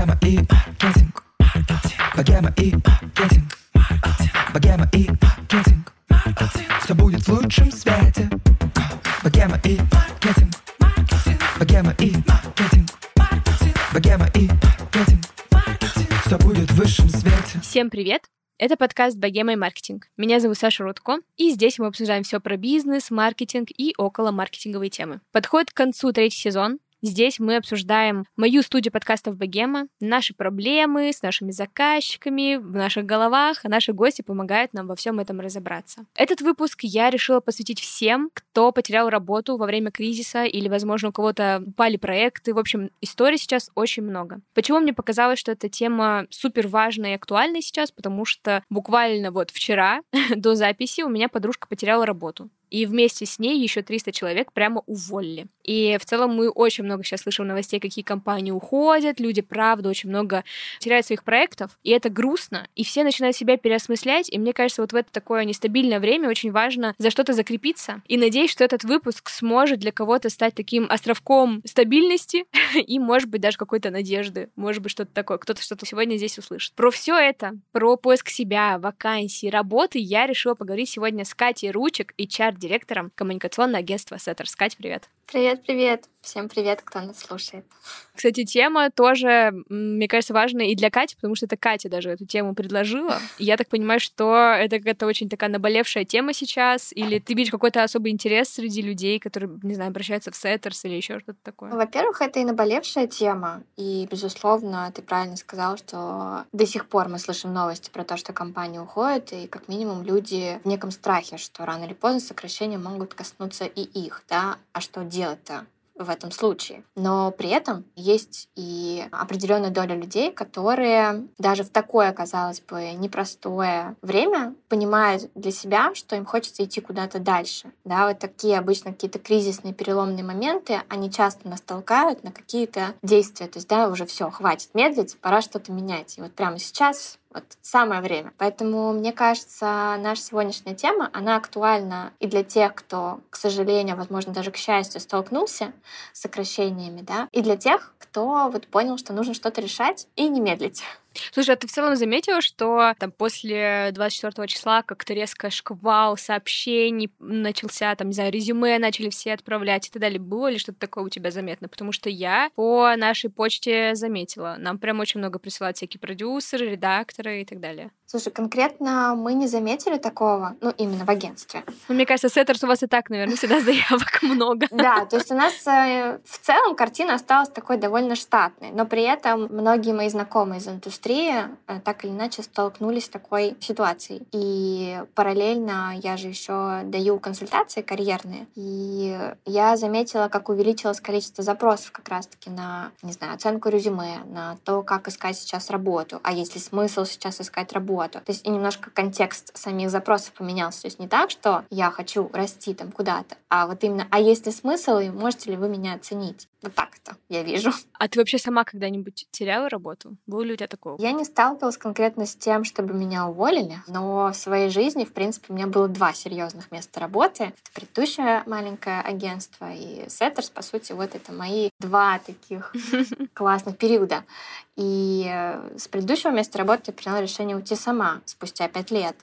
Богема и маркетинг. Богема и маркетинг. Богема и маркетинг. Все будет в лучшем свете. Богема и маркетинг. Богема и маркетинг. Богема и маркетинг. Все будет в высшем свете. Всем привет! Это подкаст «Богема и маркетинг». Меня зовут Саша Рудко, и здесь мы обсуждаем все про бизнес, маркетинг и около маркетинговые темы. Подходит к концу третий сезон, Здесь мы обсуждаем мою студию подкастов «Богема», наши проблемы с нашими заказчиками в наших головах, а наши гости помогают нам во всем этом разобраться. Этот выпуск я решила посвятить всем, кто потерял работу во время кризиса или, возможно, у кого-то упали проекты. В общем, историй сейчас очень много. Почему мне показалось, что эта тема супер важная и актуальная сейчас? Потому что буквально вот вчера до записи у меня подружка потеряла работу и вместе с ней еще 300 человек прямо уволили. И в целом мы очень много сейчас слышим новостей, какие компании уходят, люди, правда, очень много теряют своих проектов, и это грустно, и все начинают себя переосмыслять, и мне кажется, вот в это такое нестабильное время очень важно за что-то закрепиться, и надеюсь, что этот выпуск сможет для кого-то стать таким островком стабильности и, может быть, даже какой-то надежды, может быть, что-то такое, кто-то что-то сегодня здесь услышит. Про все это, про поиск себя, вакансии, работы я решила поговорить сегодня с Катей Рудчик, HR директором коммуникационного агентства Setters. Кать, привет. Привет, привет. Всем привет, кто нас слушает. Кстати, тема тоже, мне кажется, важная и для Кати, потому что это Катя даже эту тему предложила. И я так понимаю, что это какая-то очень такая наболевшая тема сейчас, или ты видишь какой-то особый интерес среди людей, которые, не знаю, обращаются в Setters или еще что-то такое? Во-первых, это и наболевшая тема, и, безусловно, ты правильно сказал, что до сих пор мы слышим новости про то, что компания уходит, и как минимум люди в неком страхе, что рано или поздно сокращения могут коснуться и их, да, а что делать? делать-то в этом случае. Но при этом есть и определенная доля людей, которые даже в такое, казалось бы, непростое время понимают для себя, что им хочется идти куда-то дальше. Да, вот такие обычно какие-то кризисные переломные моменты, они часто нас толкают на какие-то действия. То есть, да, уже все, хватит медлить, пора что-то менять. И вот прямо сейчас вот самое время. Поэтому, мне кажется, наша сегодняшняя тема, она актуальна и для тех, кто, к сожалению, возможно, даже к счастью, столкнулся с сокращениями, да, и для тех, кто вот понял, что нужно что-то решать и не медлить. Слушай, а ты в целом заметила, что там после 24 числа как-то резко шквал сообщений начался, там, не знаю, резюме начали все отправлять и так далее. Было ли что-то такое у тебя заметно? Потому что я по нашей почте заметила. Нам прям очень много присылают всякие продюсеры, редакторы и так далее. Слушай, конкретно мы не заметили такого, ну, именно в агентстве. Ну, мне кажется, сеттерс у вас и так, наверное, всегда заявок много. Да, то есть у нас э, в целом картина осталась такой довольно штатной, но при этом многие мои знакомые из индустрии э, так или иначе столкнулись с такой ситуацией. И параллельно я же еще даю консультации карьерные, и я заметила, как увеличилось количество запросов как раз-таки на, не знаю, оценку резюме, на то, как искать сейчас работу, а есть ли смысл сейчас искать работу. То есть и немножко контекст самих запросов поменялся. То есть не так, что я хочу расти там куда-то, а вот именно, а есть ли смысл, и можете ли вы меня оценить? Вот так это я вижу. А ты вообще сама когда-нибудь теряла работу? Было ли у тебя такого? Я не сталкивалась конкретно с тем, чтобы меня уволили, но в своей жизни, в принципе, у меня было два серьезных места работы. Это предыдущее маленькое агентство и Сеттерс, по сути, вот это мои два таких классных периода. И э, с предыдущего места работы я приняла решение уйти сама спустя пять лет.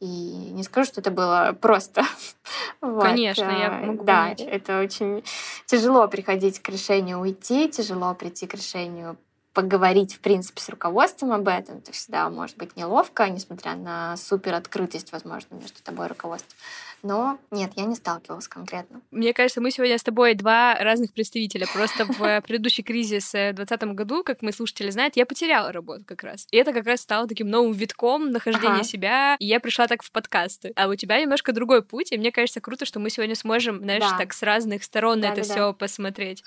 И не скажу, что это было просто. Конечно, вот. я э, могу Да, понять. это очень тяжело приходить к решению уйти, тяжело прийти к решению поговорить, в принципе, с руководством об этом. Это всегда может быть неловко, несмотря на супер открытость, возможно, между тобой и руководством. Но нет, я не сталкивалась конкретно. Мне кажется, мы сегодня с тобой два разных представителя. Просто в предыдущий кризис в 2020 году, как мы слушатели знают, я потеряла работу как раз. И это как раз стало таким новым витком нахождения ага. себя. И я пришла так в подкасты. А у тебя немножко другой путь. И мне кажется, круто, что мы сегодня сможем, знаешь, да. так с разных сторон да, это да, все да. посмотреть.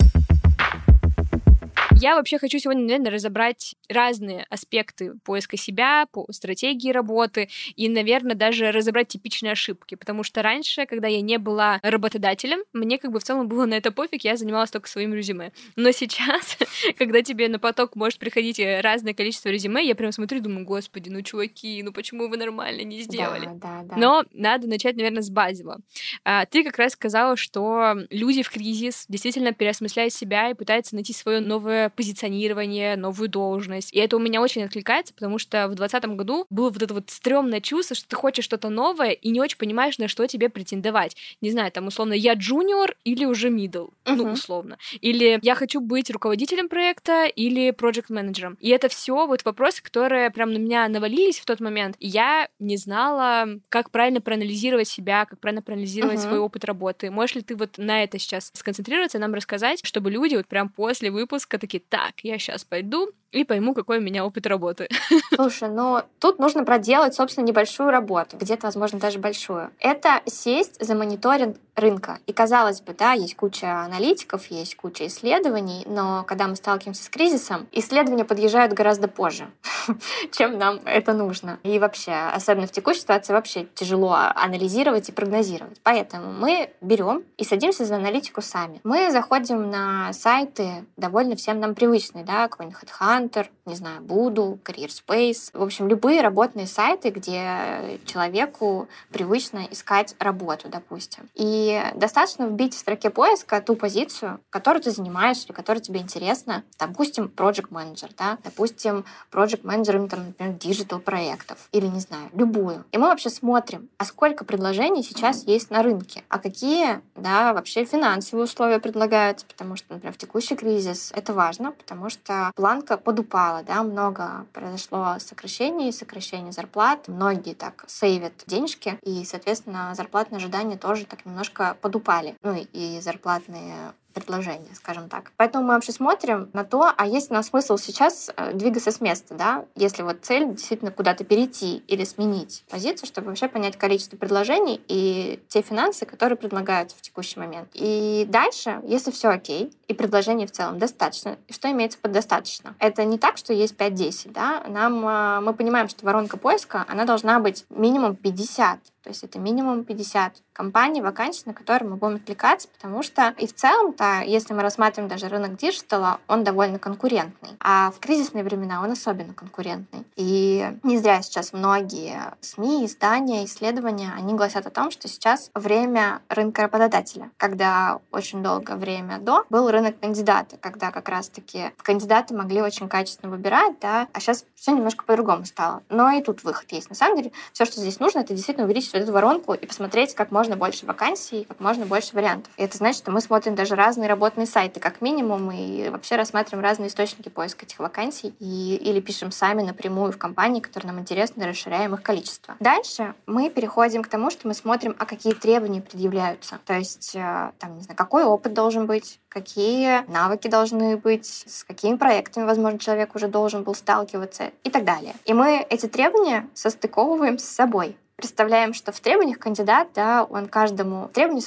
Я вообще хочу сегодня, наверное, разобрать разные аспекты поиска себя, по стратегии работы и, наверное, даже разобрать типичные ошибки, потому что раньше, когда я не была работодателем, мне как бы в целом было на это пофиг, я занималась только своим резюме. Но сейчас, когда тебе на поток может приходить разное количество резюме, я прям смотрю и думаю, господи, ну, чуваки, ну почему вы нормально не сделали? Да, да, да. Но надо начать, наверное, с базового. А, ты как раз сказала, что люди в кризис действительно переосмысляют себя и пытаются найти свое новое новое позиционирование, новую должность. И это у меня очень откликается, потому что в 2020 году было вот это вот стрёмное чувство, что ты хочешь что-то новое и не очень понимаешь, на что тебе претендовать. Не знаю, там, условно, я джуниор или уже middle, uh-huh. ну, условно. Или я хочу быть руководителем проекта или проект менеджером И это все вот вопросы, которые прям на меня навалились в тот момент. И я не знала, как правильно проанализировать себя, как правильно проанализировать uh-huh. свой опыт работы. Можешь ли ты вот на это сейчас сконцентрироваться, нам рассказать, чтобы люди вот прям после выпуска такие, так, я сейчас пойду и пойму, какой у меня опыт работы. Слушай, ну тут нужно проделать, собственно, небольшую работу, где-то, возможно, даже большую. Это сесть за мониторинг рынка. И казалось бы, да, есть куча аналитиков, есть куча исследований, но когда мы сталкиваемся с кризисом, исследования подъезжают гораздо позже, чем нам это нужно. И вообще, особенно в текущей ситуации, вообще тяжело анализировать и прогнозировать. Поэтому мы берем и садимся за аналитику сами. Мы заходим на сайты довольно всем нам привычные, да, какой-нибудь Headhunter, не знаю, Буду, Career Space. В общем, любые работные сайты, где человеку привычно искать работу, допустим. И достаточно вбить в строке поиска ту позицию, которую ты занимаешь или которая тебе интересна. Допустим, project manager, да, допустим, project manager, там, например, digital проектов или, не знаю, любую. И мы вообще смотрим, а сколько предложений сейчас есть на рынке, а какие, да, вообще финансовые условия предлагаются, потому что, например, в текущий кризис это важно, потому что планка подупала, да, много произошло сокращений, сокращений зарплат, многие так сейвят денежки, и, соответственно, зарплатные ожидания тоже так немножко подупали. Ну и зарплатные предложения, скажем так. Поэтому мы вообще смотрим на то, а есть ли нам смысл сейчас э, двигаться с места, да, если вот цель действительно куда-то перейти или сменить позицию, чтобы вообще понять количество предложений и те финансы, которые предлагаются в текущий момент. И дальше, если все окей, и предложений в целом достаточно, что имеется под достаточно? Это не так, что есть 5-10, да, нам, э, мы понимаем, что воронка поиска, она должна быть минимум 50, то есть это минимум 50 компаний, вакансий, на которые мы будем откликаться, потому что и в целом-то, если мы рассматриваем даже рынок digital а, он довольно конкурентный. А в кризисные времена он особенно конкурентный. И не зря сейчас многие СМИ, издания, исследования, они гласят о том, что сейчас время рынка работодателя, когда очень долгое время до был рынок кандидата, когда как раз-таки кандидаты могли очень качественно выбирать, да, а сейчас все немножко по-другому стало. Но и тут выход есть. На самом деле, все, что здесь нужно, это действительно увеличить эту воронку и посмотреть как можно больше вакансий, как можно больше вариантов. И это значит, что мы смотрим даже разные работные сайты, как минимум, и вообще рассматриваем разные источники поиска этих вакансий, и, или пишем сами напрямую в компании, которые нам интересны, расширяем их количество. Дальше мы переходим к тому, что мы смотрим, а какие требования предъявляются. То есть, э, там, не знаю, какой опыт должен быть, какие навыки должны быть, с какими проектами, возможно, человек уже должен был сталкиваться и так далее. И мы эти требования состыковываем с собой представляем, что в требованиях кандидат, да, он каждому требованию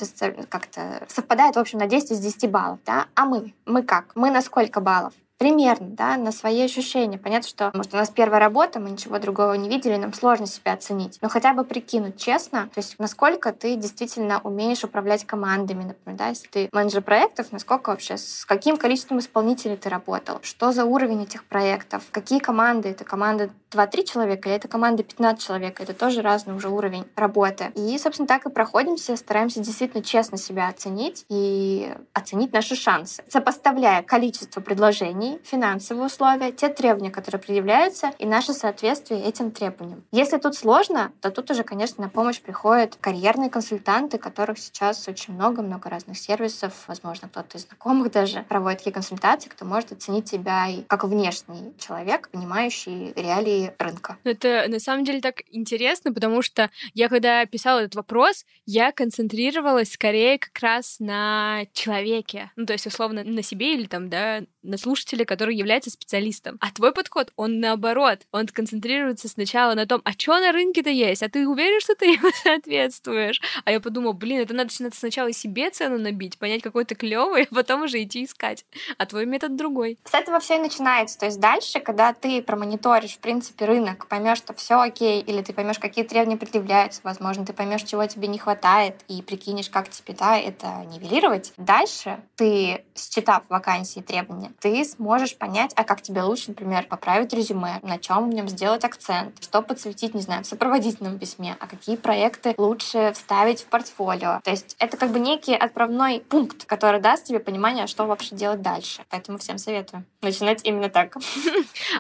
как-то совпадает, в общем, на 10 из 10 баллов, да, а мы, мы как? Мы на сколько баллов? Примерно, да, на свои ощущения. Понятно, что, может, у нас первая работа, мы ничего другого не видели, нам сложно себя оценить. Но хотя бы прикинуть честно, то есть насколько ты действительно умеешь управлять командами, например, да, если ты менеджер проектов, насколько вообще, с каким количеством исполнителей ты работал, что за уровень этих проектов, какие команды, это команда 2-3 человека или это команда 15 человек, это тоже разный уже уровень работы. И, собственно, так и проходимся, стараемся действительно честно себя оценить и оценить наши шансы, сопоставляя количество предложений финансовые условия, те требования, которые предъявляются, и наше соответствие этим требованиям. Если тут сложно, то тут уже, конечно, на помощь приходят карьерные консультанты, которых сейчас очень много, много разных сервисов, возможно, кто-то из знакомых даже проводит такие консультации, кто может оценить тебя и как внешний человек, понимающий реалии рынка. Это на самом деле так интересно, потому что я, когда писала этот вопрос, я концентрировалась скорее как раз на человеке. Ну, то есть, условно, на себе или там, да, на слушателе, который является специалистом. А твой подход, он наоборот, он концентрируется сначала на том, а что на рынке-то есть, а ты уверен, что ты ему соответствуешь? А я подумала, блин, это надо сначала себе цену набить, понять, какой ты клевый, а потом уже идти искать. А твой метод другой. С этого все и начинается. То есть дальше, когда ты промониторишь, в принципе, рынок, поймешь, что все окей, или ты поймешь, какие требования предъявляются, возможно, ты поймешь, чего тебе не хватает, и прикинешь, как тебе да, это нивелировать. Дальше ты, считав вакансии требования, Ты сможешь понять, а как тебе лучше, например, поправить резюме, на чем в нем сделать акцент, что подсветить, не знаю, в сопроводительном письме, а какие проекты лучше вставить в портфолио. То есть это как бы некий отправной пункт, который даст тебе понимание, что вообще делать дальше. Поэтому всем советую начинать именно так.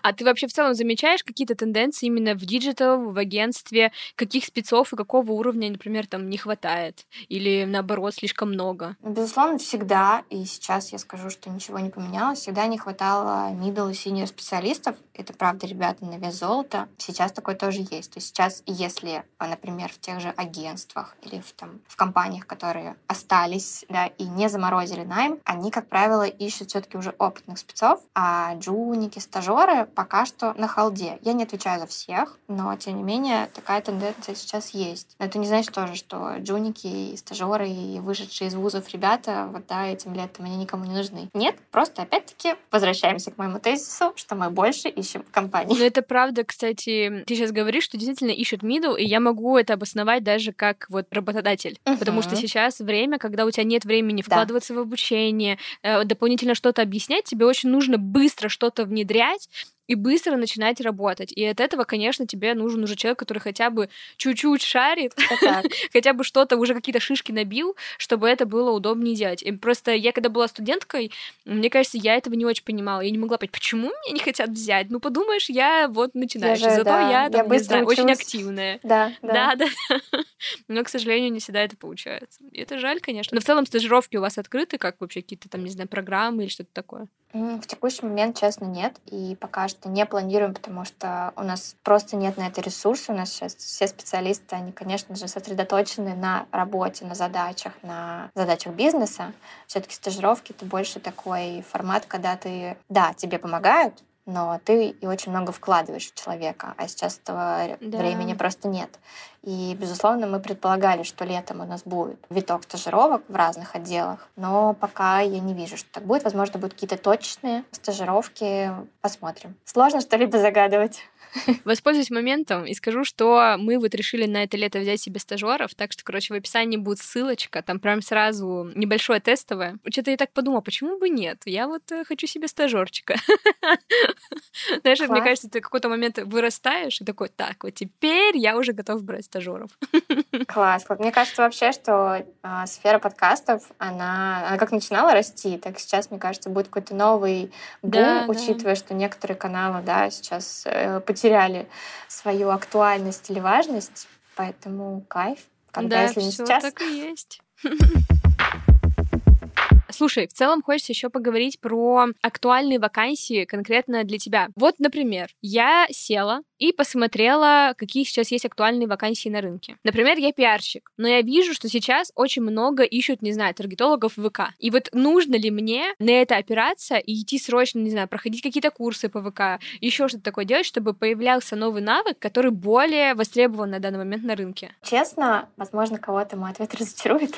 А ты вообще в целом замечаешь какие-то тенденции именно в digital, в агентстве, каких спецов и какого уровня, например, там не хватает? Или наоборот, слишком много? Безусловно, всегда, и сейчас я скажу, что ничего не поменялось, всегда не хватало middle и senior специалистов. Это правда, ребята, на вес золота. Сейчас такое тоже есть. То есть сейчас, если, например, в тех же агентствах или в, там, в компаниях, которые остались да, и не заморозили найм, они, как правило, ищут все-таки уже опытных спецов, а джуники, стажеры пока что на hold е. Я не отвечаю за всех, но, тем не менее, такая тенденция сейчас есть. Но это не значит тоже, что джуники и стажеры и вышедшие из вузов ребята вот да, этим летом они никому не нужны. Нет, просто опять-таки возвращаемся к моему тезису, что мы больше ищем компании. Ну, это правда, кстати, ты сейчас говоришь, что действительно ищут middle, и я могу это обосновать даже как вот работодатель. Uh-huh. Потому что сейчас время, когда у тебя нет времени вкладываться да. в обучение, э, дополнительно что-то объяснять, тебе очень нужно быстро что-то внедрять, и быстро начинать работать. И от этого, конечно, тебе нужен уже человек, который хотя бы чуть-чуть шарит, хотя бы что-то, уже какие-то шишки набил, чтобы это было удобнее делать. И просто я, когда была студенткой, мне кажется, я этого не очень понимала. Я не могла понять, почему меня не хотят взять. Ну, подумаешь, я вот начинающий, зато да. я, там, я не знаю, очень активная. Да, да. Да, да. Но, к сожалению, не всегда это получается. И это жаль, конечно. Но в целом стажировки у вас открыты, как вообще какие-то там, не знаю, программы или что-то такое? В текущий момент, честно, нет. И пока что не планируем, потому что у нас просто нет на это ресурса. У нас сейчас все специалисты, они, конечно же, сосредоточены на работе, на задачах, на задачах бизнеса. Все-таки стажировки — это больше такой формат, когда ты, да, тебе помогают, но ты и очень много вкладываешь в человека, а сейчас этого да. времени просто нет. И, безусловно, мы предполагали, что летом у нас будет виток стажировок в разных отделах, но пока я не вижу, что так будет. Возможно, будут какие-то точные стажировки. Посмотрим. Сложно что-либо загадывать. Воспользуюсь моментом и скажу, что мы вот решили на это лето взять себе стажеров, так что, короче, в описании будет ссылочка, там прям сразу небольшое тестовое. Что-то я так подумала, почему бы нет? Я вот э, хочу себе стажерчика. Знаешь, мне кажется, ты в какой-то момент вырастаешь и такой, так, вот теперь я уже готов брать стажеров. Класс. Мне кажется вообще, что а, сфера подкастов, она, как начинала расти, так сейчас, мне кажется, будет какой-то новый бум, учитывая, что некоторые каналы, да, сейчас э, потеряли свою актуальность или важность, поэтому кайф. Когда, да, если не сейчас... так и есть. Слушай, в целом хочется еще поговорить про актуальные вакансии конкретно для тебя. Вот, например, я села и посмотрела, какие сейчас есть актуальные вакансии на рынке. Например, я пиарщик, но я вижу, что сейчас очень много ищут, не знаю, таргетологов в ВК. И вот нужно ли мне на это опираться и идти срочно, не знаю, проходить какие-то курсы по ВК, еще что-то такое делать, чтобы появлялся новый навык, который более востребован на данный момент на рынке? Честно, возможно, кого-то мой ответ разочарует,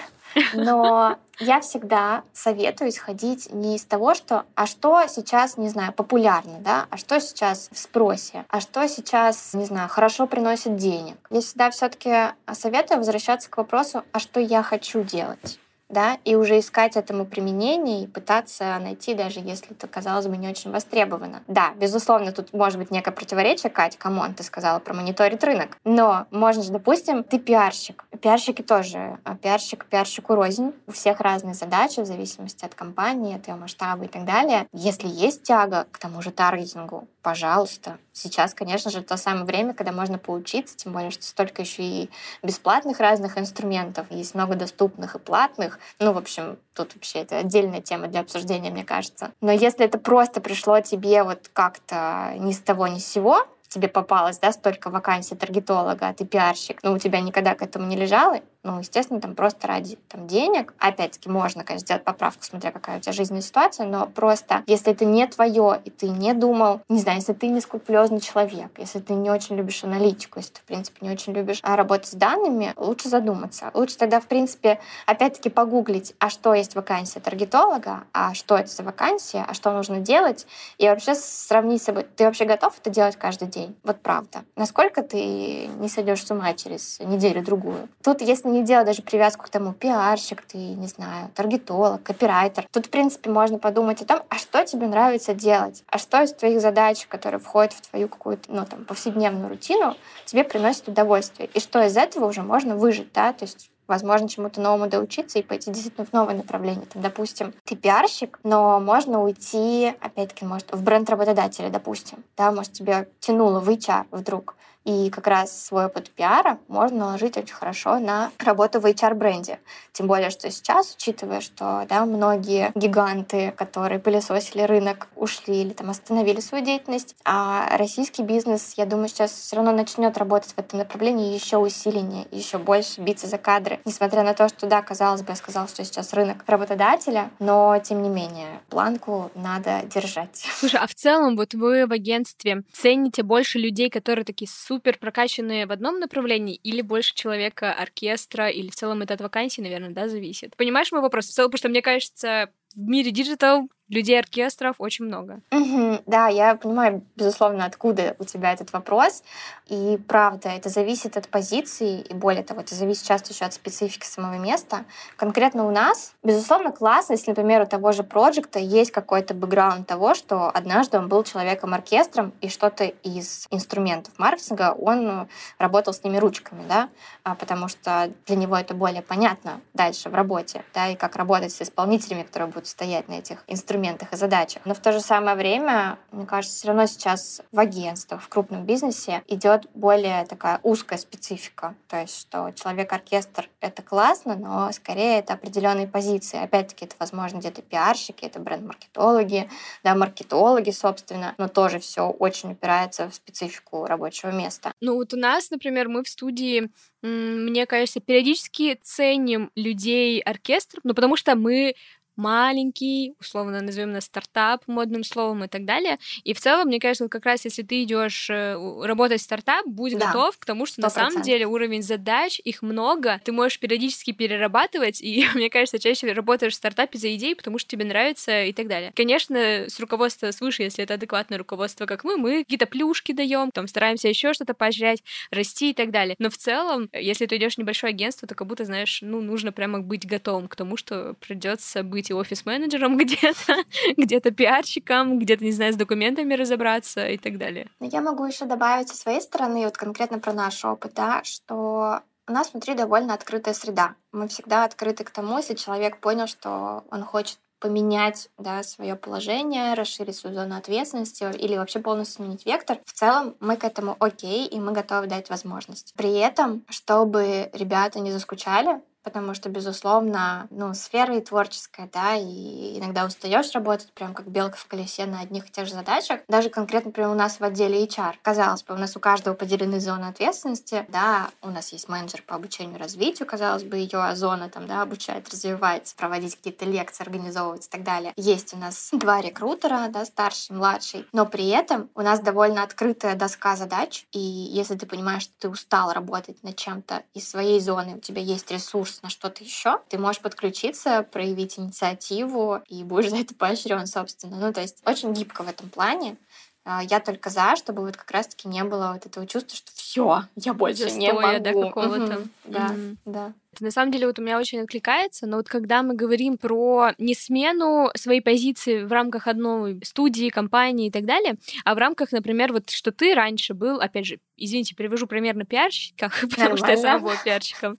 но я всегда советую исходить не из того, что а что сейчас, не знаю, популярно, да, а что сейчас в спросе, а что сейчас, не знаю, хорошо приносит денег. Я всегда все-таки советую возвращаться к вопросу, а что я хочу делать да, и уже искать этому применение и пытаться найти, даже если это, казалось бы, не очень востребовано. Да, безусловно, тут может быть некое противоречие, Катя, come on, ты сказала про мониторить рынок, но можно же, допустим, ты пиарщик. Пиарщики тоже, а пиарщик пиарщику рознь, у всех разные задачи в зависимости от компании, от ее масштаба и так далее. Если есть тяга к тому же таргетингу, пожалуйста. Сейчас, конечно же, то самое время, когда можно поучиться, тем более, что столько еще и бесплатных разных инструментов, есть много доступных и платных. Ну, в общем, тут вообще это отдельная тема для обсуждения, мне кажется. Но если это просто пришло тебе вот как-то ни с того, ни с сего, тебе попалось, да, столько вакансий таргетолога, а ты пиарщик, но у тебя никогда к этому не лежало, ну, естественно, там просто ради там, денег. Опять-таки, можно, конечно, сделать поправку, смотря какая у тебя жизненная ситуация, но просто, если это не твое, и ты не думал, не знаю, если ты не скрупулезный человек, если ты не очень любишь аналитику, если ты, в принципе, не очень любишь а, работать с данными, лучше задуматься. Лучше тогда, в принципе, опять-таки погуглить, а что есть вакансия таргетолога, а что это за вакансия, а что нужно делать, и вообще сравнить с собой. Ты вообще готов это делать каждый день? Вот правда. Насколько ты не сойдешь с ума через неделю-другую? Тут, если не делать даже привязку к тому, пиарщик ты, не знаю, таргетолог, копирайтер. Тут, в принципе, можно подумать о том, а что тебе нравится делать, а что из твоих задач, которые входят в твою какую-то, ну, там, повседневную рутину, тебе приносит удовольствие, и что из этого уже можно выжить, да, то есть возможно, чему-то новому доучиться и пойти действительно в новое направление. Там, допустим, ты пиарщик, но можно уйти, опять-таки, может, в бренд работодателя, допустим. Да, может, тебя тянуло в HR вдруг. И как раз свой опыт пиара можно наложить очень хорошо на работу в HR-бренде. Тем более, что сейчас, учитывая, что да, многие гиганты, которые пылесосили рынок, ушли или там остановили свою деятельность, а российский бизнес, я думаю, сейчас все равно начнет работать в этом направлении еще усиленнее, еще больше биться за кадры. Несмотря на то, что, да, казалось бы, я сказала, что сейчас рынок работодателя, но, тем не менее, планку надо держать. Слушай, а в целом вот вы в агентстве цените больше людей, которые такие супер прокачанные в одном направлении или больше человека оркестра, или в целом это от вакансии, наверное, да, зависит? Понимаешь мой вопрос? В целом, потому что мне кажется, в мире digital людей оркестров очень много. Угу, да, я понимаю, безусловно, откуда у тебя этот вопрос. И правда, это зависит от позиции, и более того, это зависит часто еще от специфики самого места. Конкретно у нас, безусловно, классно, если, например, у того же проекта есть какой-то бэкграунд того, что однажды он был человеком-оркестром, и что-то из инструментов маркетинга он работал с ними ручками, да, а, потому что для него это более понятно дальше в работе, да, и как работать с исполнителями, которые будут стоять на этих инструментах и задачах. Но в то же самое время, мне кажется, все равно сейчас в агентствах, в крупном бизнесе идет более такая узкая специфика. То есть, что человек-оркестр — это классно, но скорее это определенные позиции. Опять-таки, это, возможно, где-то пиарщики, это бренд-маркетологи, да, маркетологи, собственно, но тоже все очень упирается в специфику рабочего места. Ну вот у нас, например, мы в студии мне кажется, периодически ценим людей оркестр, ну потому что мы маленький, условно назовем нас стартап модным словом и так далее. И в целом, мне кажется, как раз если ты идешь э, работать в стартап, будь да, готов к тому, что 100%. на самом деле уровень задач, их много, ты можешь периодически перерабатывать, и мне кажется, чаще работаешь в стартапе за идеи, потому что тебе нравится и так далее. Конечно, с руководства свыше, если это адекватное руководство, как мы, мы какие-то плюшки даем, там стараемся еще что-то поощрять, расти и так далее. Но в целом, если ты идешь в небольшое агентство, то как будто, знаешь, ну, нужно прямо быть готовым к тому, что придется быть и офис-менеджером где-то, где-то пиарщиком, где-то, не знаю, с документами разобраться и так далее. Я могу еще добавить со своей стороны, вот конкретно про наш опыт, да, что у нас внутри довольно открытая среда. Мы всегда открыты к тому, если человек понял, что он хочет поменять да, свое положение, расширить свою зону ответственности или вообще полностью сменить вектор. В целом мы к этому окей, и мы готовы дать возможность. При этом, чтобы ребята не заскучали, потому что, безусловно, ну, сфера и творческая, да, и иногда устаешь работать прям как белка в колесе на одних и тех же задачах. Даже конкретно, например, у нас в отделе HR. Казалось бы, у нас у каждого поделены зоны ответственности, да, у нас есть менеджер по обучению и развитию, казалось бы, ее зона там, да, обучает, развивать, проводить какие-то лекции, организовывать и так далее. Есть у нас два рекрутера, да, старший, младший, но при этом у нас довольно открытая доска задач, и если ты понимаешь, что ты устал работать над чем-то из своей зоны, у тебя есть ресурс ресурс на что-то еще, ты можешь подключиться, проявить инициативу и будешь за это поощрен, собственно. Ну, то есть очень гибко в этом плане. А, я только за, чтобы вот как раз-таки не было вот этого чувства, что все, я больше Застоя, не могу. да, какого-то. Угу. Да, угу. да. На самом деле вот у меня очень откликается, но вот когда мы говорим про не смену своей позиции в рамках одной студии, компании и так далее, а в рамках, например, вот что ты раньше был, опять же, извините, привожу примерно пиарщиках, потому что я сама была пиарщиком.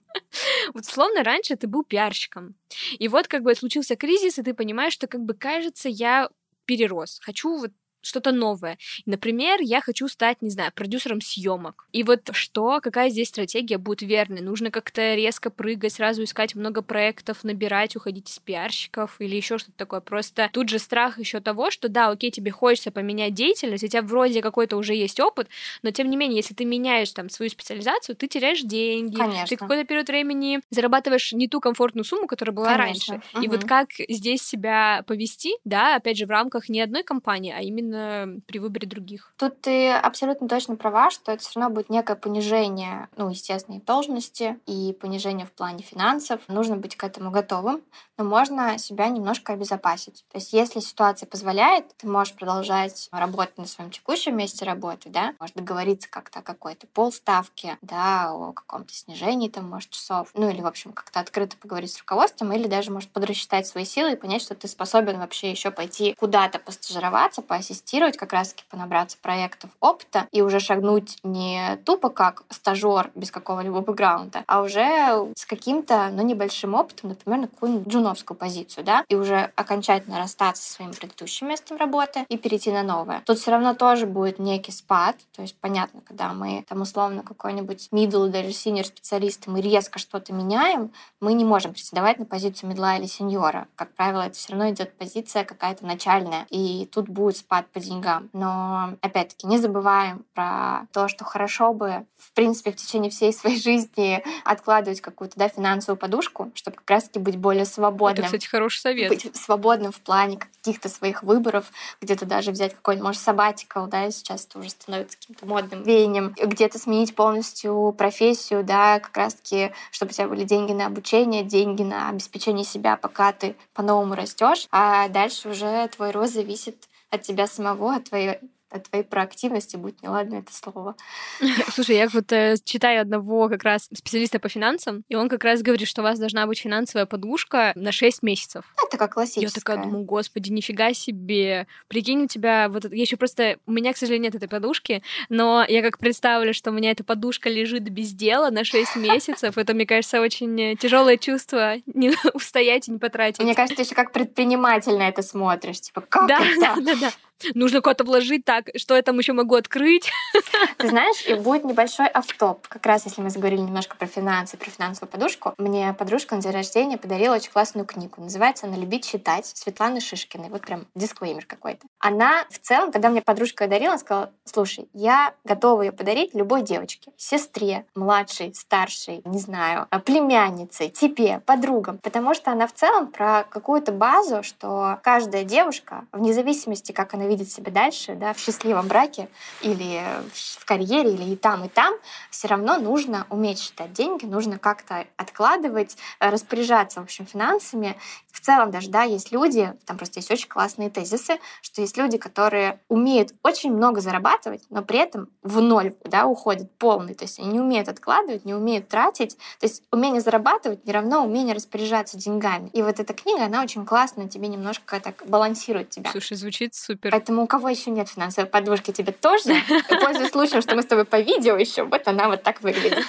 Вот словно раньше ты был пиарщиком. И вот как бы случился кризис, и ты понимаешь, что как бы кажется, я перерос. Хочу вот что-то новое. Например, я хочу стать, не знаю, продюсером съемок. И вот что, какая здесь стратегия будет верной? Нужно как-то резко прыгать, сразу искать много проектов, набирать, уходить из пиарщиков или еще что-то такое. Просто тут же страх еще того, что да, окей, тебе хочется поменять деятельность, у тебя вроде какой-то уже есть опыт, но тем не менее, если ты меняешь там свою специализацию, ты теряешь деньги, Конечно. ты какой-то период времени зарабатываешь не ту комфортную сумму, которая была Конечно. раньше. Угу. И вот как здесь себя повести, да, опять же, в рамках не одной компании, а именно возможно, при выборе других. Тут ты абсолютно точно права, что это все равно будет некое понижение, ну, естественно, и должности, и понижение в плане финансов. Нужно быть к этому готовым, но можно себя немножко обезопасить. То есть если ситуация позволяет, ты можешь продолжать работать на своем текущем месте работы, да, может договориться как-то о какой-то полставке, да, о каком-то снижении там, может, часов, ну или, в общем, как-то открыто поговорить с руководством, или даже, может, подрасчитать свои силы и понять, что ты способен вообще еще пойти куда-то постажироваться, поассистировать, как раз-таки понабраться проектов опыта и уже шагнуть не тупо как стажер без какого-либо бэкграунда, а уже с каким-то, ну, небольшим опытом, например, на какую-нибудь джуновскую позицию, да, и уже окончательно расстаться со своим предыдущим местом работы и перейти на новое. Тут все равно тоже будет некий спад, то есть понятно, когда мы там условно какой-нибудь middle даже senior специалист, мы резко что-то меняем, мы не можем претендовать на позицию медла или сеньора. Как правило, это все равно идет позиция какая-то начальная, и тут будет спад по деньгам. Но, опять-таки, не забываем про то, что хорошо бы, в принципе, в течение всей своей жизни откладывать какую-то да, финансовую подушку, чтобы как раз-таки быть более свободным. Это, кстати, хороший совет. Быть свободным в плане каких-то своих выборов, где-то даже взять какой-нибудь, может, сабатикал, да, сейчас это уже становится каким-то модным веянием, где-то сменить полностью профессию, да, как раз-таки, чтобы у тебя были деньги на обучение, деньги на обеспечение себя, пока ты по-новому растешь, а дальше уже твой рост зависит от тебя самого, от твоей от твоей проактивности, будет неладно это слово. Слушай, я вот э, читаю одного как раз специалиста по финансам, и он как раз говорит, что у вас должна быть финансовая подушка на 6 месяцев. Это как классическая. Я такая думаю, господи, нифига себе. Прикинь, у тебя вот... Я еще просто... У меня, к сожалению, нет этой подушки, но я как представлю, что у меня эта подушка лежит без дела на 6 месяцев. Это, мне кажется, очень тяжелое чувство не устоять и не потратить. Мне кажется, ты еще как предприниматель на это смотришь. Типа, как да, это? Да, да, да нужно куда-то вложить, так, что я там еще могу открыть? Ты знаешь, и будет небольшой автоп. Как раз если мы заговорили немножко про финансы, про финансовую подушку, мне подружка на день рождения подарила очень классную книгу. Называется она «Любить читать» Светланы Шишкиной. Вот прям дисклеймер какой-то. Она в целом, когда мне подружка дарила, она сказала, слушай, я готова ее подарить любой девочке, сестре, младшей, старшей, не знаю, племяннице, тебе, подругам. Потому что она в целом про какую-то базу, что каждая девушка, вне зависимости, как она видит себя дальше, да, в счастливом браке или в карьере, или и там, и там, все равно нужно уметь считать деньги, нужно как-то откладывать, э, распоряжаться, в общем, финансами. В целом даже, да, есть люди, там просто есть очень классные тезисы, что есть люди, которые умеют очень много зарабатывать, но при этом в ноль, да, уходят полный, то есть они не умеют откладывать, не умеют тратить, то есть умение зарабатывать не равно умение распоряжаться деньгами. И вот эта книга, она очень классно тебе немножко так балансирует тебя. Слушай, звучит супер. Поэтому у кого еще нет финансовой подушки, тебе тоже. Пользуясь случаем, что мы с тобой по видео еще, вот она вот так выглядит.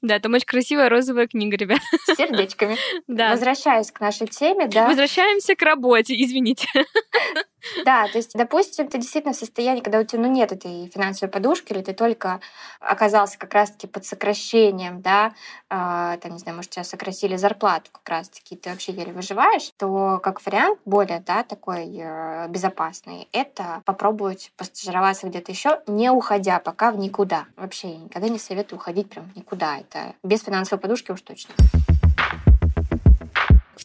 Да, там очень красивая розовая книга, ребят. С сердечками. Да. Возвращаясь к нашей теме, да. Возвращаемся к работе, извините. Да, то есть, допустим, ты действительно в состоянии, когда у тебя ну, нет этой финансовой подушки, или ты только оказался как раз-таки под сокращением, да, э, там, не знаю, может, тебя сократили зарплату как раз-таки, ты вообще еле выживаешь, то как вариант более, да, такой э, безопасный, это попробовать постажироваться где-то еще, не уходя пока в никуда. Вообще я никогда не советую уходить прям никуда. Это без финансовой подушки уж точно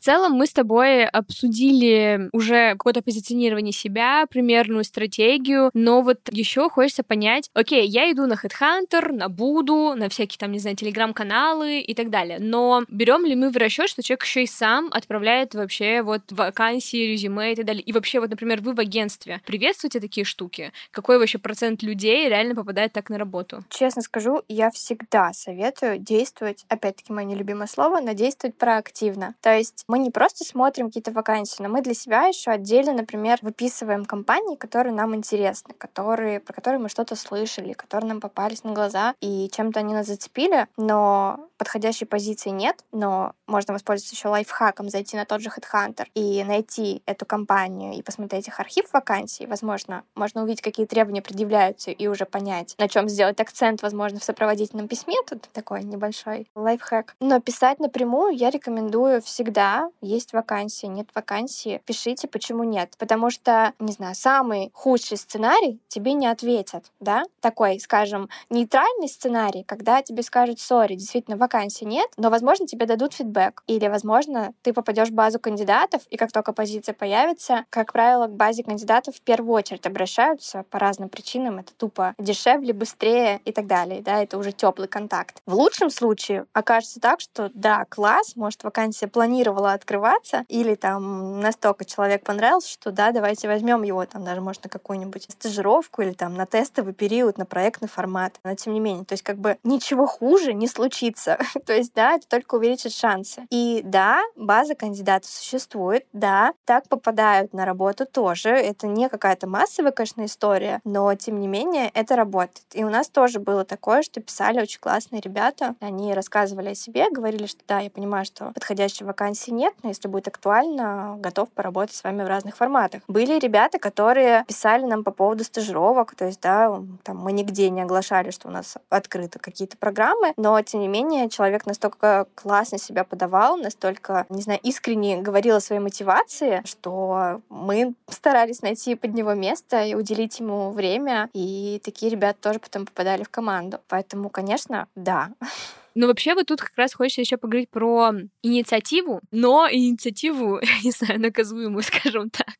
целом мы с тобой обсудили уже какое-то позиционирование себя, примерную стратегию, но вот еще хочется понять, окей, я иду на Headhunter, на Буду, на всякие там, не знаю, телеграм-каналы и так далее, но берем ли мы в расчет, что человек еще и сам отправляет вообще вот вакансии, резюме и так далее, и вообще вот, например, вы в агентстве приветствуете такие штуки? Какой вообще процент людей реально попадает так на работу? Честно скажу, я всегда советую действовать, опять-таки, мое нелюбимое слово, но действовать проактивно. То есть мы не просто смотрим какие-то вакансии, но мы для себя еще отдельно, например, выписываем компании, которые нам интересны, которые, про которые мы что-то слышали, которые нам попались на глаза, и чем-то они нас зацепили, но подходящей позиции нет, но можно воспользоваться еще лайфхаком, зайти на тот же Headhunter и найти эту компанию и посмотреть их архив вакансий. Возможно, можно увидеть, какие требования предъявляются и уже понять, на чем сделать акцент, возможно, в сопроводительном письме. Тут такой небольшой лайфхак. Но писать напрямую я рекомендую всегда. Есть вакансии, нет вакансии. Пишите, почему нет. Потому что, не знаю, самый худший сценарий тебе не ответят, да? Такой, скажем, нейтральный сценарий, когда тебе скажут, сори, действительно, вакансий нет, но, возможно, тебе дадут фидбэк. Или, возможно, ты попадешь в базу кандидатов, и как только позиция появится, как правило, к базе кандидатов в первую очередь обращаются по разным причинам. Это тупо дешевле, быстрее и так далее. Да, это уже теплый контакт. В лучшем случае окажется так, что да, класс, может, вакансия планировала открываться, или там настолько человек понравился, что да, давайте возьмем его там даже, может, на какую-нибудь стажировку или там на тестовый период, на проектный формат. Но тем не менее, то есть как бы ничего хуже не случится. то есть, да, это только увеличит шансы. И да, база кандидатов существует, да, так попадают на работу тоже. Это не какая-то массовая, конечно, история, но тем не менее это работает. И у нас тоже было такое, что писали очень классные ребята. Они рассказывали о себе, говорили, что да, я понимаю, что подходящей вакансии нет, но если будет актуально, готов поработать с вами в разных форматах. Были ребята, которые писали нам по поводу стажировок, то есть, да, там мы нигде не оглашали, что у нас открыты какие-то программы, но тем не менее человек настолько классно себя подавал, настолько, не знаю, искренне говорил о своей мотивации, что мы старались найти под него место и уделить ему время, и такие ребята тоже потом попадали в команду. Поэтому, конечно, да. Но вообще вот тут как раз хочется еще поговорить про инициативу, но инициативу, не знаю, наказуемую, скажем так.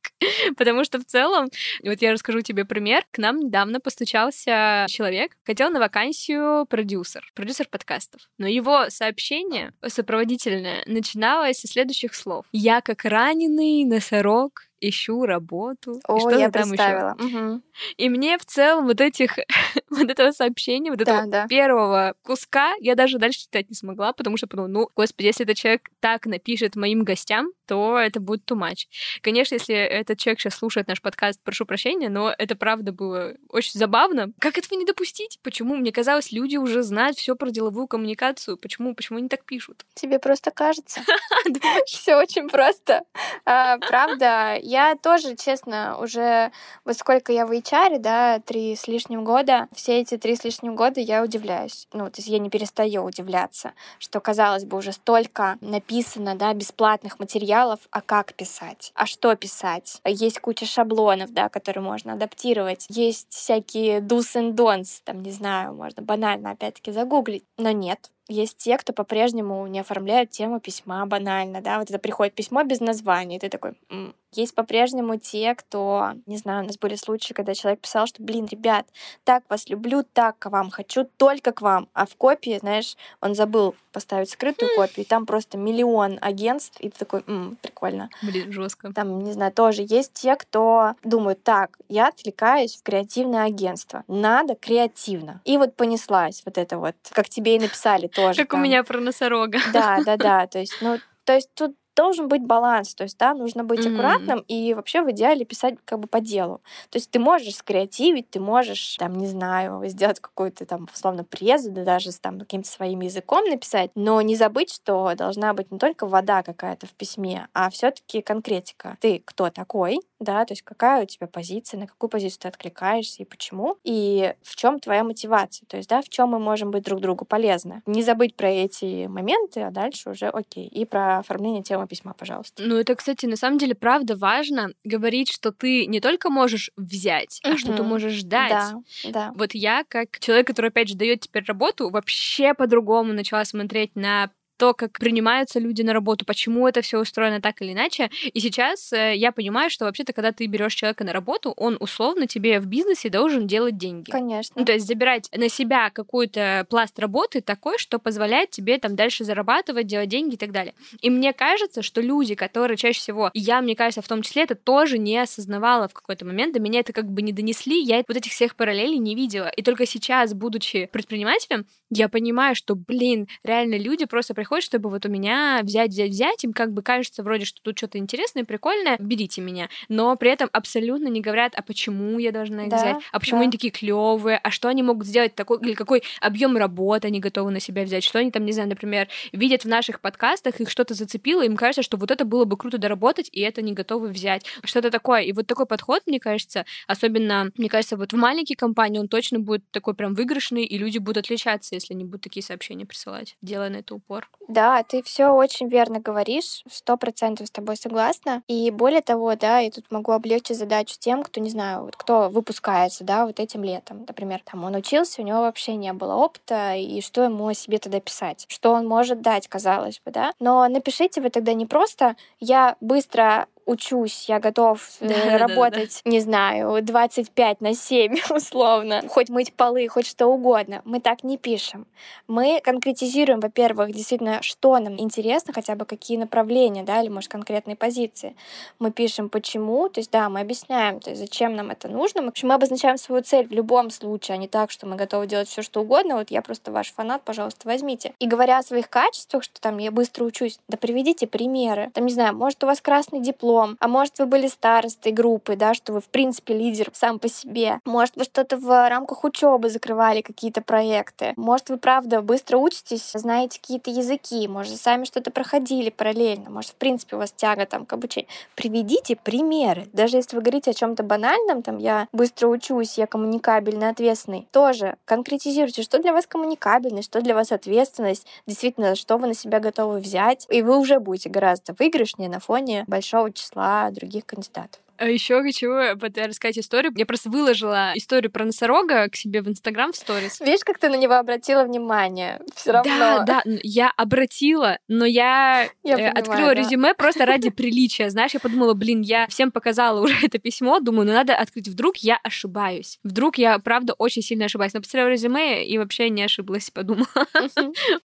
Потому что в целом, вот я расскажу тебе пример. К нам недавно постучался человек, хотел на вакансию продюсер, продюсер подкастов. Но его сообщение сопроводительное начиналось со следующих слов. «Я как раненый носорог ищу работу. О, и что я там представила. еще. Мгм. И мне в целом вот этих вот этого сообщения, вот Да, этого да. первого куска я даже дальше читать не смогла, потому что подумала, ну, господи, если этот человек так напишет моим гостям, то это будет too much. Конечно, если этот человек сейчас слушает наш подкаст, прошу прощения, но это правда было очень забавно. Как этого не допустить? Почему? Мне казалось, люди уже знают все про деловую коммуникацию. Почему? Почему они так пишут? Тебе просто кажется. Все очень просто. А, Правда, я тоже, честно, уже вот сколько я в HR, да, три с лишним года, все эти три с лишним года я удивляюсь. Ну, то есть я не перестаю удивляться, что, казалось бы, уже столько написано, да, бесплатных материалов, а как писать, а что писать. Есть куча шаблонов, да, которые можно адаптировать. Есть всякие do's and don'ts, там, не знаю, можно банально, опять-таки, загуглить. Но нет, есть те, кто по-прежнему не оформляют тему письма банально, да, вот это приходит письмо без названия, и ты такой, «М». Есть по-прежнему те, кто, не знаю, у нас были случаи, когда человек писал, что, блин, ребят, так вас люблю, так к вам, хочу только к вам, а в копии, знаешь, он забыл поставить скрытую копию, и там просто миллион агентств, и ты такой, «М, прикольно. Блин, жестко. Там, не знаю, тоже есть те, кто думают, так, я отвлекаюсь в креативное агентство, надо креативно. И вот понеслась вот это вот, как тебе и написали тоже. Как у меня про носорога. Да, да, да. То есть, ну, то есть тут должен быть баланс, то есть, да, нужно быть Мгм. аккуратным и вообще в идеале писать как бы по делу. То есть ты можешь скреативить, ты можешь, там, не знаю, сделать какую-то там, условно, презу, да даже с там каким-то своим языком написать, но не забыть, что должна быть не только вода какая-то в письме, а все таки конкретика. Ты кто такой, да, то есть какая у тебя позиция, на какую позицию ты откликаешься и почему, и в чем твоя мотивация, то есть, да, в чем мы можем быть друг другу полезны. Не забыть про эти моменты, а дальше уже окей. И про оформление темы письма, пожалуйста. Ну, это, кстати, на самом деле, правда важно говорить, что ты не только можешь взять, а что ты можешь дать. Да, да. Вот я, как человек, который, опять же, дает теперь работу, вообще по-другому начала смотреть на то, как принимаются люди на работу, почему это все устроено так или иначе. И сейчас э, я понимаю, что вообще-то, когда ты берешь человека на работу, он условно тебе в бизнесе должен делать деньги. Конечно. Ну, то есть забирать на себя какой-то пласт работы такой, что позволяет тебе там дальше зарабатывать, делать деньги и так далее. И мне кажется, что люди, которые чаще всего, и я, мне кажется, в том числе, это тоже не осознавала в какой-то момент, до меня это как бы не донесли, я вот этих всех параллелей не видела. И только сейчас, будучи предпринимателем, я понимаю, что, блин, реально люди просто приходят, чтобы вот у меня взять, взять, взять, им как бы кажется вроде, что тут что-то интересное, прикольное, берите меня. Но при этом абсолютно не говорят, а почему я должна их Да, взять, а почему да. они такие клевые, а что они могут сделать такой, или какой объем работы они готовы на себя взять, что они там, не знаю, например, видят в наших подкастах, их что-то зацепило, им кажется, что вот это было бы круто доработать, и это не готовы взять. Что-то такое. И вот такой подход, мне кажется, особенно, мне кажется, вот в маленькие компании он точно будет такой прям выигрышный, и люди будут отличаться, если они будут такие сообщения присылать, делая на это упор. Да, ты все очень верно говоришь, сто процентов с тобой согласна. И более того, да, я тут могу облегчить задачу тем, кто, не знаю, вот кто выпускается, да, вот этим летом. Например, там он учился, у него вообще не было опыта, и что ему о себе тогда писать? Что он может дать, казалось бы, да? Но напишите вы тогда не просто «я быстро учусь, я готов э, да, работать, да, да. не знаю, 25 на 7 условно, хоть мыть полы, хоть что угодно. Мы так не пишем. Мы конкретизируем, во-первых, действительно, что нам интересно, хотя бы какие направления, да, или, может, конкретные позиции. Мы пишем почему, то есть, да, мы объясняем, то есть, зачем нам это нужно. В общем, мы обозначаем свою цель в любом случае, а не так, что мы готовы делать все, что угодно. Вот я просто ваш фанат, пожалуйста, возьмите. И говоря о своих качествах, что там я быстро учусь, да приведите примеры. Там, не знаю, может, у вас красный диплом, диплом, а может, вы были старостой группы, да, что вы, в принципе, лидер сам по себе. Может, вы что-то в рамках учебы закрывали, какие-то проекты. Может, вы, правда, быстро учитесь, знаете какие-то языки, может, сами что-то проходили параллельно, может, в принципе, у вас тяга там к обучению. Приведите примеры. Даже если вы говорите о чем-то банальном, там, я быстро учусь, я коммуникабельный, ответственный, тоже конкретизируйте, что для вас коммуникабельность, что для вас ответственность, действительно, что вы на себя готовы взять, и вы уже будете гораздо выигрышнее на фоне большого числа числа других кандидатов. А еще хочу рассказать историю. Я просто выложила историю про носорога к себе в Инстаграм в сторис. Видишь, как ты на него обратила внимание? Все равно. Да, да, я обратила, но я, я э, понимаю, открыла да. резюме просто ради приличия. Знаешь, я подумала, блин, я всем показала уже это письмо, думаю, ну надо открыть, вдруг я ошибаюсь. Вдруг я, правда, очень сильно ошибаюсь. Но посмотрела резюме и вообще не ошиблась, подумала.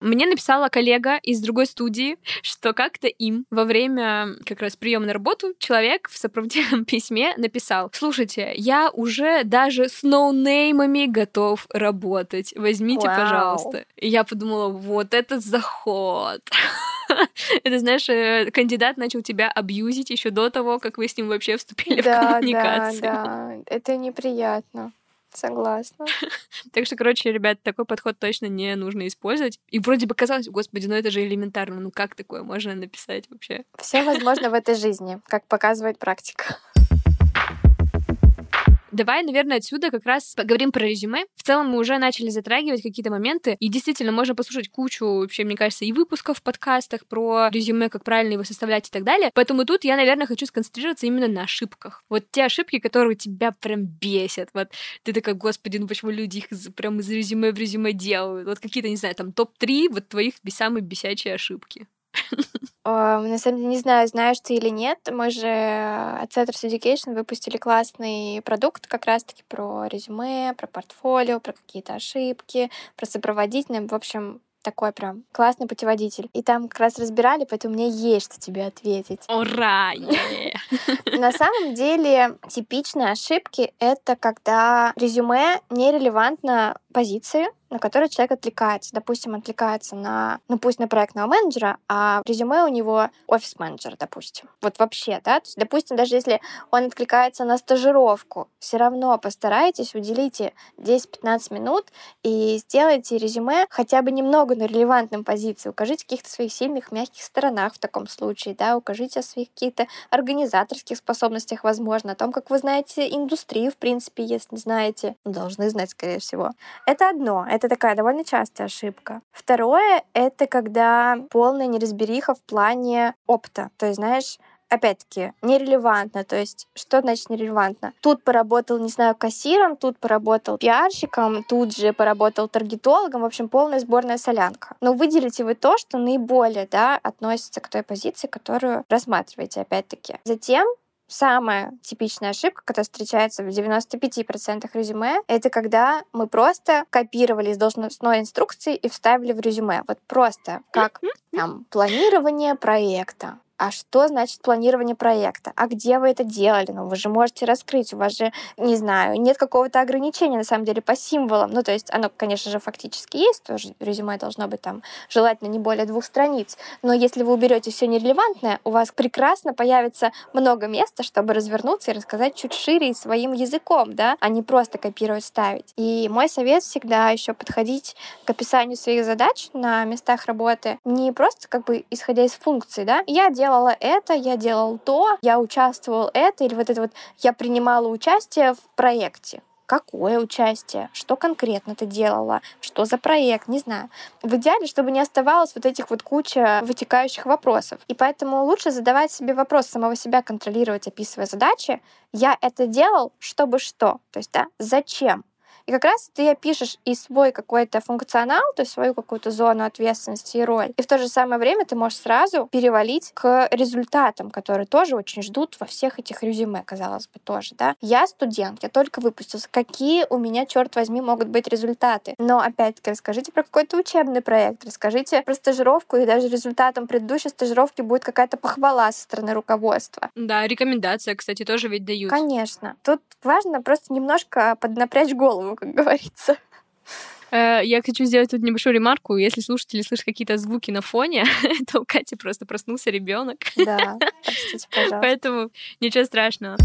Мне написала коллега из другой студии, что как-то им во время как раз приема на работу человек в сопровождении этом письме написал, слушайте, я уже даже с ноунеймами готов работать, возьмите, Вау. пожалуйста. И я подумала, вот этот заход. Это, знаешь, э, кандидат начал тебя абьюзить еще до того, как вы с ним вообще вступили да, в коммуникацию. Да, да, это неприятно. Согласна. Так что, короче, ребят, такой подход точно не нужно использовать. И вроде бы казалось, господи, ну это же элементарно, ну как такое можно написать вообще? Все возможно в этой жизни, как показывает практика. Давай, наверное, отсюда как раз поговорим про резюме. В целом мы уже начали затрагивать какие-то моменты, и действительно можно послушать кучу, вообще, мне кажется, и выпусков в подкастах про резюме, как правильно его составлять и так далее. Поэтому тут я, наверное, хочу сконцентрироваться именно на ошибках. Вот те ошибки, которые тебя прям бесят. Вот ты такая, господи, ну почему люди их прям из резюме в резюме делают? Вот какие-то, не знаю, там топ-3 вот твоих самые бесячие ошибки. На самом деле не знаю, знаешь ты или нет, мы же от Centers Education выпустили классный продукт как раз-таки про резюме, про портфолио, про какие-то ошибки, про сопроводительное. В общем, такой прям классный путеводитель. И там как раз разбирали, поэтому мне есть что тебе ответить. Ура! На самом деле типичные ошибки — это когда резюме нерелевантно позиции, на которые человек отвлекается. Допустим, отвлекается на, ну пусть на проектного менеджера, а в резюме у него офис-менеджер, допустим. Вот вообще, да? То есть, допустим, даже если он откликается на стажировку, все равно постарайтесь, уделите 10-15 минут и сделайте резюме хотя бы немного на релевантном позиции. Укажите каких-то своих сильных, мягких сторонах в таком случае, да, укажите о своих каких-то организаторских способностях, возможно, о том, как вы знаете индустрию, в принципе, если знаете, должны знать, скорее всего. Это одно, это такая довольно частая ошибка. Второе — это когда полная неразбериха в плане опыта. То есть, знаешь, опять-таки, нерелевантно. То есть, что значит нерелевантно? Тут поработал, не знаю, кассиром, тут поработал пиарщиком, тут же поработал таргетологом. В общем, полная сборная солянка. Но выделите вы то, что наиболее да, относится к той позиции, которую рассматриваете, опять-таки. Затем Самая типичная ошибка, которая встречается в 95% резюме, это когда мы просто копировали из должностной инструкции и вставили в резюме. Вот просто как там планирование проекта, а что значит планирование проекта? А где вы это делали? Ну, вы же можете раскрыть, у вас же, не знаю, нет какого-то ограничения, на самом деле, по символам. Ну, то есть оно, конечно же, фактически есть, тоже резюме должно быть там желательно не более двух страниц. Но если вы уберете все нерелевантное, у вас прекрасно появится много места, чтобы развернуться и рассказать чуть шире своим языком, да, а не просто копировать, ставить. И мой совет всегда еще подходить к описанию своих задач на местах работы не просто как бы исходя из функций, да. Я делаю делала это, я делал то, я участвовал это, или вот это вот я принимала участие в проекте. какое участие, что конкретно ты делала, что за проект, не знаю. В идеале, чтобы не оставалось вот этих вот куча вытекающих вопросов. И поэтому лучше задавать себе вопрос самого себя, контролировать, описывая задачи. Я это делал, чтобы что? То есть, да, зачем? И как раз ты опишешь и свой какой-то функционал, то есть свою какую-то зону ответственности и роль. И в то же самое время ты можешь сразу перевалить к результатам, которые тоже очень ждут во всех этих резюме, казалось бы, тоже, да. Я студент, я только выпустился. Какие у меня, черт возьми, могут быть результаты? Но, опять-таки, расскажите про какой-то учебный проект, расскажите про стажировку, и даже результатом предыдущей стажировки будет какая-то похвала со стороны руководства. Да, рекомендация, кстати, тоже ведь дают. Конечно. Тут важно просто немножко поднапрячь голову, как говорится. Э, я хочу сделать тут небольшую ремарку. Если слушатели слышат какие-то звуки на фоне, то у Кати просто проснулся ребенок. Да, простите, пожалуйста. Поэтому ничего страшного.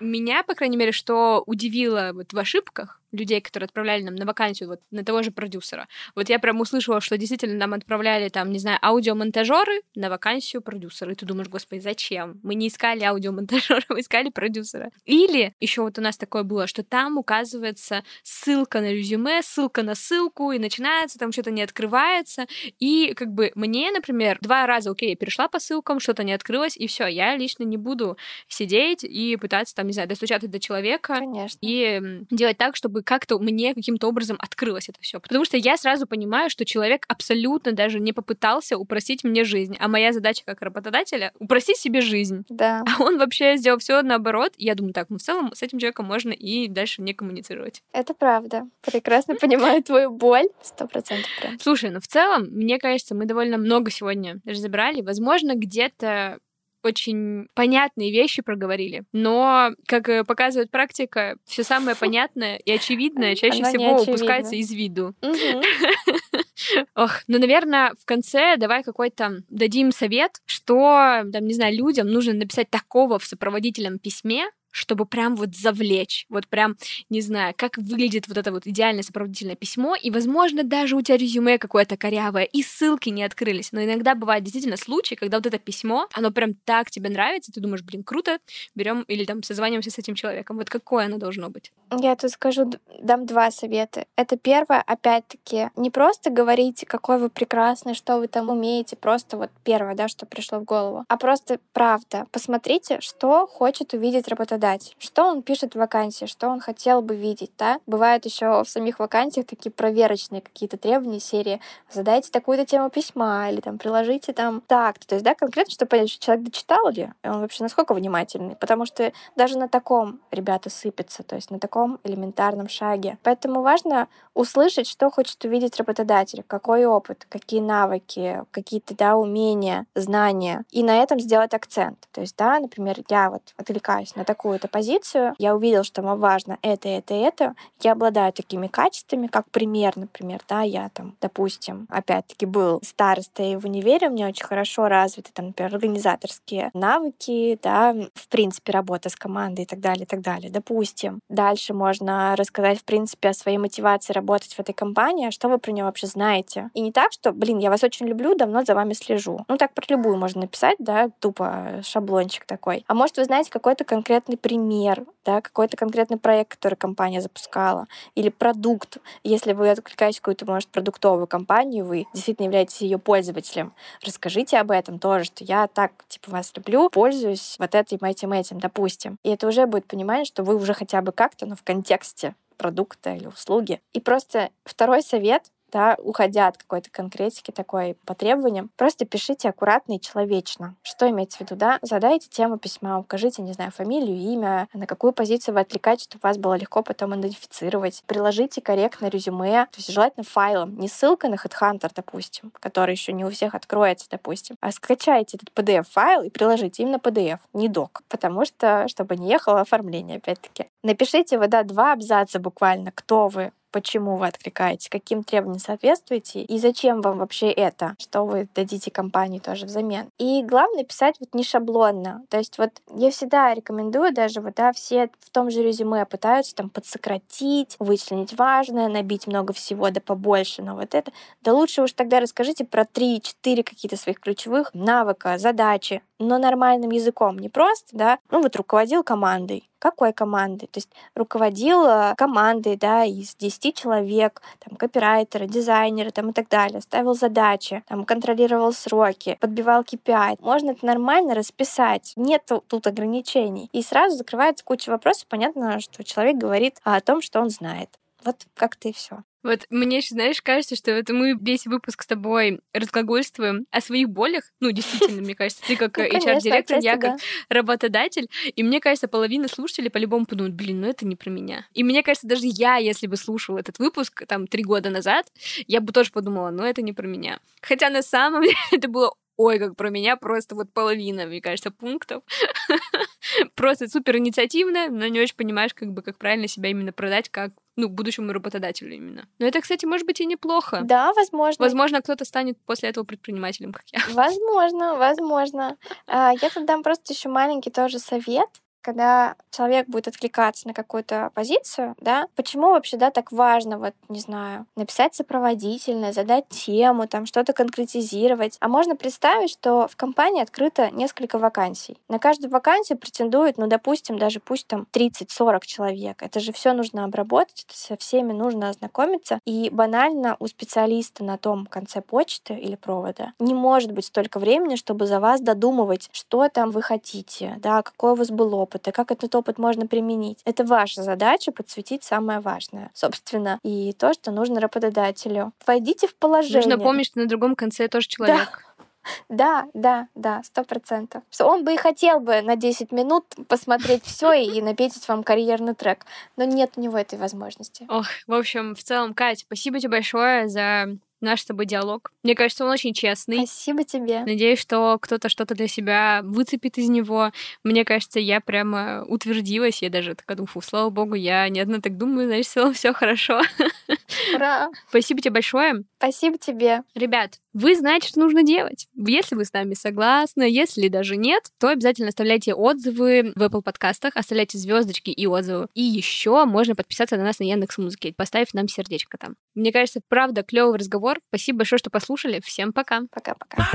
Меня, по крайней мере, что удивило вот в ошибках, людей, которые отправляли нам на вакансию, вот на того же продюсера. Вот я прям услышала, что действительно нам отправляли там, не знаю, аудиомонтажеры на вакансию продюсера. И ты думаешь, господи, зачем? Мы не искали аудиомонтажера, мы искали продюсера. Или еще вот у нас такое было, что там указывается ссылка на резюме, ссылка на ссылку, и начинается, там что-то не открывается. И как бы мне, например, два раза, окей, я перешла по ссылкам, что-то не открылось, и все, я лично не буду сидеть и пытаться там, не знаю, достучаться до человека Конечно. и делать так, чтобы как-то мне каким-то образом открылось это все. Потому что я сразу понимаю, что человек абсолютно даже не попытался упростить мне жизнь. А моя задача как работодателя — упростить себе жизнь. Да. А он вообще сделал все наоборот. Я думаю, так, ну в целом с этим человеком можно и дальше не коммуницировать. Это правда. Прекрасно понимаю твою боль. Сто процентов. Слушай, ну в целом, мне кажется, мы довольно много сегодня разобрали. Возможно, где-то очень понятные вещи проговорили. Но, как показывает практика, все самое понятное и очевидное чаще Оно всего упускается из виду. Ох, ну, наверное, в конце давай какой-то дадим совет, что, там, не знаю, людям нужно написать такого в сопроводительном письме, чтобы прям вот завлечь, вот прям, не знаю, как выглядит вот это вот идеальное сопроводительное письмо, и, возможно, даже у тебя резюме какое-то корявое, и ссылки не открылись, но иногда бывает действительно случаи, когда вот это письмо, оно прям так тебе нравится, ты думаешь, блин, круто, берем или там созваниваемся с этим человеком, вот какое оно должно быть? Я тут скажу, дам два совета. Это первое, опять-таки, не просто говорите, какой вы прекрасный, что вы там умеете, просто вот первое, да, что пришло в голову, а просто правда. Посмотрите, что хочет увидеть работодатель, что он пишет в вакансии, что он хотел бы видеть, да. Бывают еще в самих вакансиях такие проверочные какие-то требования серии. Задайте такую-то тему письма или там приложите там так То есть, да, конкретно, чтобы понять, что человек дочитал ли, он вообще насколько внимательный. Потому что даже на таком ребята сыпятся, то есть на таком элементарном шаге. Поэтому важно услышать, что хочет увидеть работодатель, какой опыт, какие навыки, какие-то, да, умения, знания, и на этом сделать акцент. То есть, да, например, я вот отвлекаюсь на такую-то позицию, я увидел, что мне важно это, это, это, я обладаю такими качествами, как пример, например, да, я там, допустим, опять-таки был старостой в универе, у меня очень хорошо развиты, там, например, организаторские навыки, да, в принципе, работа с командой и так далее, и так далее. Допустим, дальше можно рассказать, в принципе, о своей мотивации работать в этой компании, а что вы про нее вообще знаете. И не так, что, блин, я вас очень люблю, давно за вами слежу. Ну, так про любую можно написать, да, тупо шаблончик такой. А может, вы знаете какой-то конкретный пример, да, какой-то конкретный проект, который компания запускала, или продукт. Если вы откликаетесь какую-то, может, продуктовую компанию, вы действительно являетесь ее пользователем, расскажите об этом тоже, что я так, типа, вас люблю, пользуюсь вот этим, этим, этим, допустим. И это уже будет понимание, что вы уже хотя бы как-то, ну, в контексте продукта или услуги. И просто второй совет да, уходя от какой-то конкретики такой по требованиям, просто пишите аккуратно и человечно. Что имеется в виду, да? Задайте тему письма, укажите, не знаю, фамилию, имя, на какую позицию вы отвлекаете, чтобы вас было легко потом идентифицировать. Приложите корректно резюме, то есть желательно файлом, не ссылкой на HeadHunter, допустим, который еще не у всех откроется, допустим, а скачайте этот PDF-файл и приложите именно PDF, не док, потому что, чтобы не ехало оформление, опять-таки. Напишите, вот, да, два абзаца буквально, кто вы, почему вы откликаетесь, каким требованиям соответствуете и зачем вам вообще это, что вы дадите компании тоже взамен. И главное писать вот не шаблонно. То есть вот я всегда рекомендую даже вот, да, все в том же резюме пытаются там подсократить, вычленить важное, набить много всего, да побольше, но вот это. Да лучше уж тогда расскажите про 3-4 какие-то своих ключевых навыка, задачи, но нормальным языком, не просто, да, ну вот руководил командой, какой командой. То есть руководил командой да, из 10 человек, там, копирайтеры, дизайнеры там, и так далее, ставил задачи, там, контролировал сроки, подбивал KPI. Можно это нормально расписать, нет тут ограничений. И сразу закрывается куча вопросов, понятно, что человек говорит о том, что он знает. Вот как-то и все. Вот мне еще, знаешь, кажется, что это мы весь выпуск с тобой разглагольствуем о своих болях. Ну, действительно, мне кажется, ты как ну, HR-директор, я как работодатель. И мне кажется, половина слушателей по-любому подумают, блин, ну это не про меня. И мне кажется, даже я, если бы слушала этот выпуск там три года назад, я бы тоже подумала, ну это не про меня. Хотя на самом деле это было ой, как про меня просто вот половина, мне кажется, пунктов. Просто супер инициативная, но не очень понимаешь, как бы, как правильно себя именно продать, как ну, будущему работодателю именно. Но это, кстати, может быть и неплохо. Да, возможно. Возможно, кто-то станет после этого предпринимателем, как я. Возможно, возможно. А, я тут дам просто еще маленький тоже совет когда человек будет откликаться на какую-то позицию, да, почему вообще, да, так важно, вот, не знаю, написать сопроводительное, задать тему, там, что-то конкретизировать. А можно представить, что в компании открыто несколько вакансий. На каждую вакансию претендует, ну, допустим, даже пусть там 30-40 человек. Это же все нужно обработать, это со всеми нужно ознакомиться. И банально у специалиста на том конце почты или провода не может быть столько времени, чтобы за вас додумывать, что там вы хотите, да, какой у вас был опыт, опыт, и как этот опыт можно применить. Это ваша задача подсветить самое важное, собственно, и то, что нужно работодателю. Войдите в положение. Нужно помнить, что на другом конце тоже человек. Да. Да, да, да, сто процентов. Он бы и хотел бы на 10 минут посмотреть все и напетить вам карьерный трек, но нет у него этой возможности. Ох, в общем, в целом, Катя, спасибо тебе большое за наш с тобой диалог. Мне кажется, он очень честный. Спасибо тебе. Надеюсь, что кто-то что-то для себя выцепит из него. Мне кажется, я прямо утвердилась. Я даже такая думаю, фу, слава богу, я не одна так думаю, значит, все, все хорошо. Ура! Спасибо тебе большое. Спасибо тебе. Ребят, вы знаете, что нужно делать. Если вы с нами согласны, если даже нет, то обязательно оставляйте отзывы в Apple подкастах, оставляйте звездочки и отзывы. И еще можно подписаться на нас на Яндекс Музыке, поставив нам сердечко там. Мне кажется, правда, клевый разговор. Спасибо большое, что послушали. Всем пока. Пока-пока.